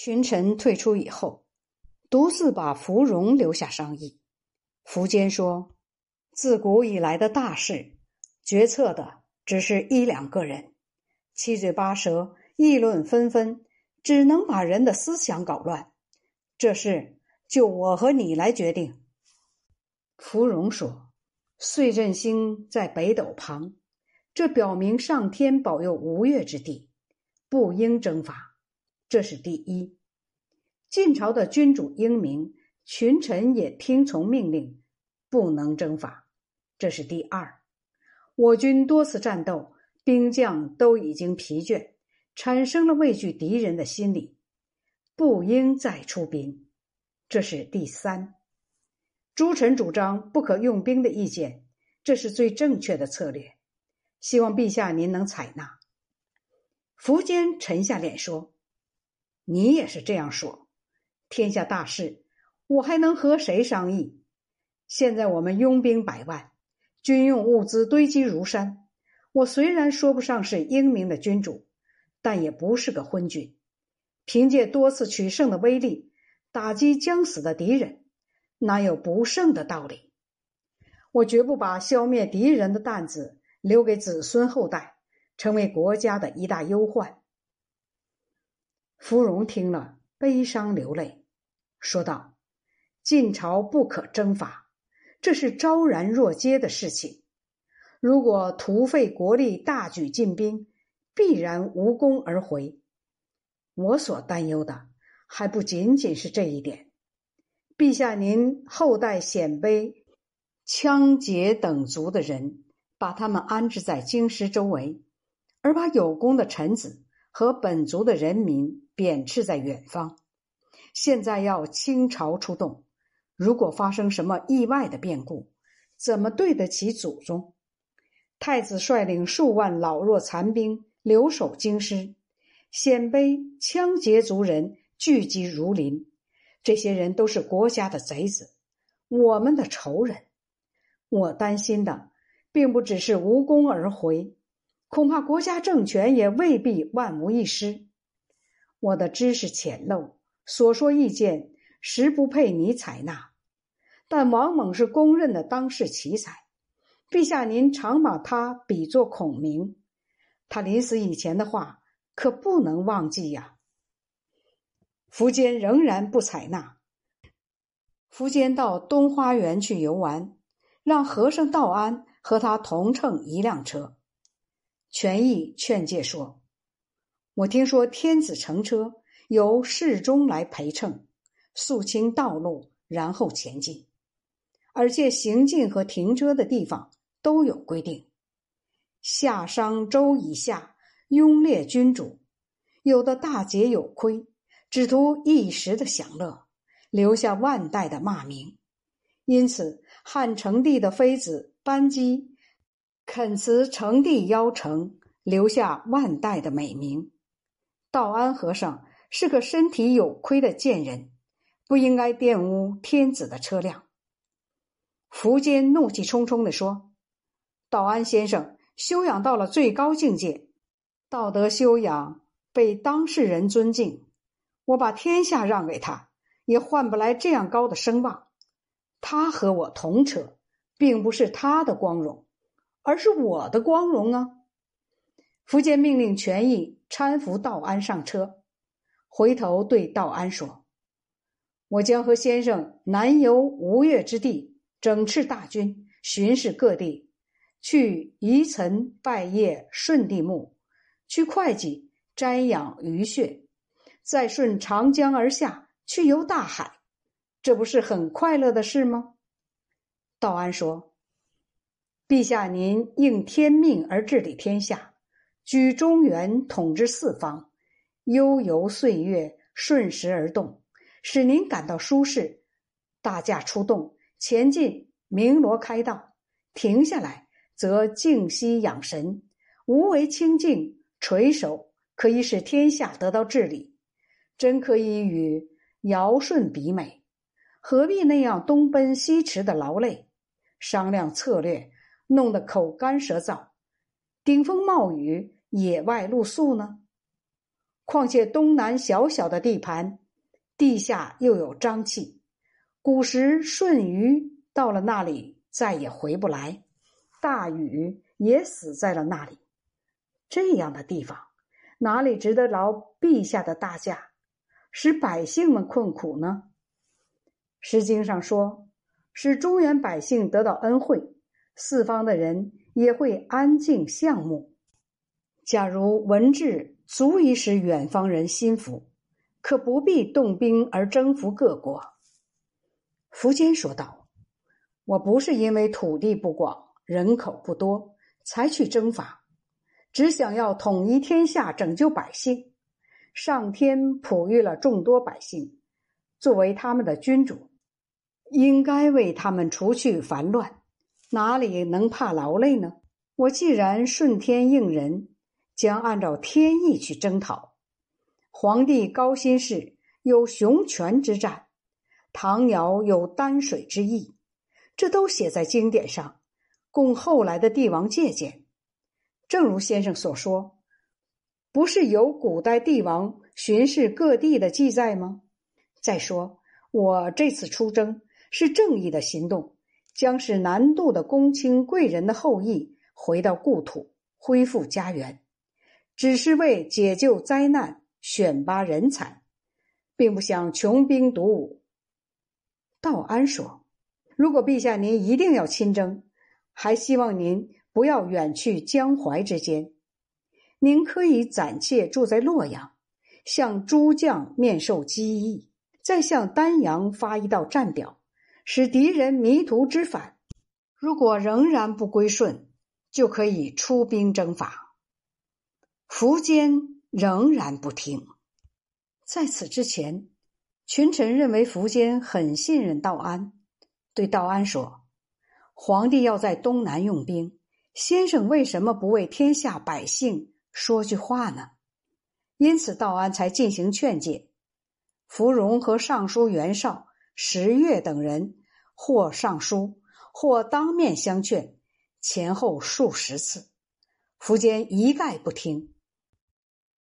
群臣退出以后，独自把芙蓉留下商议。苻坚说：“自古以来的大事，决策的只是一两个人，七嘴八舌、议论纷纷，只能把人的思想搞乱。这事就我和你来决定。”芙蓉说：“岁振星在北斗旁，这表明上天保佑吴越之地，不应征伐。这是第一。晋朝的君主英明，群臣也听从命令，不能征伐。这是第二。我军多次战斗，兵将都已经疲倦，产生了畏惧敌人的心理，不应再出兵。这是第三。”诸臣主张不可用兵的意见，这是最正确的策略。希望陛下您能采纳。苻坚沉下脸说：“你也是这样说。天下大事，我还能和谁商议？现在我们拥兵百万，军用物资堆积如山。我虽然说不上是英明的君主，但也不是个昏君。凭借多次取胜的威力，打击将死的敌人。”哪有不胜的道理？我绝不把消灭敌人的担子留给子孙后代，成为国家的一大忧患。芙蓉听了，悲伤流泪，说道：“晋朝不可征伐，这是昭然若揭的事情。如果徒费国力，大举进兵，必然无功而回。我所担忧的，还不仅仅是这一点。”陛下，您后代鲜卑、羌羯等族的人，把他们安置在京师周围，而把有功的臣子和本族的人民贬斥在远方。现在要倾巢出动，如果发生什么意外的变故，怎么对得起祖宗？太子率领数万老弱残兵留守京师，鲜卑、羌羯族人聚集如林。这些人都是国家的贼子，我们的仇人。我担心的并不只是无功而回，恐怕国家政权也未必万无一失。我的知识浅陋，所说意见实不配你采纳，但王猛是公认的当世奇才。陛下，您常把他比作孔明，他临死以前的话可不能忘记呀。苻坚仍然不采纳。苻坚到东花园去游玩，让和尚道安和他同乘一辆车。权益劝诫说：“我听说天子乘车由侍中来陪乘，肃清道路，然后前进。而且行进和停车的地方都有规定。夏商周以下拥列君主，有的大节有亏。”只图一时的享乐，留下万代的骂名。因此，汉成帝的妃子班姬恳辞成帝邀成，留下万代的美名。道安和尚是个身体有亏的贱人，不应该玷污天子的车辆。苻坚怒气冲冲地说：“道安先生修养到了最高境界，道德修养被当事人尊敬。”我把天下让给他，也换不来这样高的声望。他和我同车，并不是他的光荣，而是我的光荣啊！苻坚命令权益搀扶道安上车，回头对道安说：“我将和先生南游吴越之地，整饬大军，巡视各地，去宜岑拜谒舜帝墓，去会稽瞻仰鱼穴。”再顺长江而下去游大海，这不是很快乐的事吗？道安说：“陛下，您应天命而治理天下，居中原，统治四方，悠游岁月，顺时而动，使您感到舒适。大驾出动，前进，鸣锣开道；停下来，则静息养神。无为清净，垂手，可以使天下得到治理。”真可以与尧舜比美，何必那样东奔西驰的劳累？商量策略，弄得口干舌燥，顶风冒雨，野外露宿呢？况且东南小小的地盘，地下又有瘴气，古时舜禹到了那里再也回不来，大禹也死在了那里。这样的地方，哪里值得劳陛下的大驾，使百姓们困苦呢？《诗经》上说，使中原百姓得到恩惠，四方的人也会安静向慕。假如文治足以使远方人心服，可不必动兵而征服各国。苻坚说道：“我不是因为土地不广、人口不多才去征伐，只想要统一天下、拯救百姓。上天哺育了众多百姓，作为他们的君主，应该为他们除去烦乱，哪里能怕劳累呢？我既然顺天应人。”将按照天意去征讨。皇帝高辛氏有雄权之战，唐尧有丹水之意，这都写在经典上，供后来的帝王借鉴。正如先生所说，不是有古代帝王巡视各地的记载吗？再说，我这次出征是正义的行动，将使南渡的公卿贵人的后裔回到故土，恢复家园。只是为解救灾难、选拔人才，并不想穷兵黩武。道安说：“如果陛下您一定要亲征，还希望您不要远去江淮之间。您可以暂且住在洛阳，向诸将面授机宜，再向丹阳发一道战表，使敌人迷途知返。如果仍然不归顺，就可以出兵征伐。”苻坚仍然不听。在此之前，群臣认为苻坚很信任道安，对道安说：“皇帝要在东南用兵，先生为什么不为天下百姓说句话呢？”因此，道安才进行劝诫。芙蓉和尚书袁绍、石越等人，或上书，或当面相劝，前后数十次，苻坚一概不听。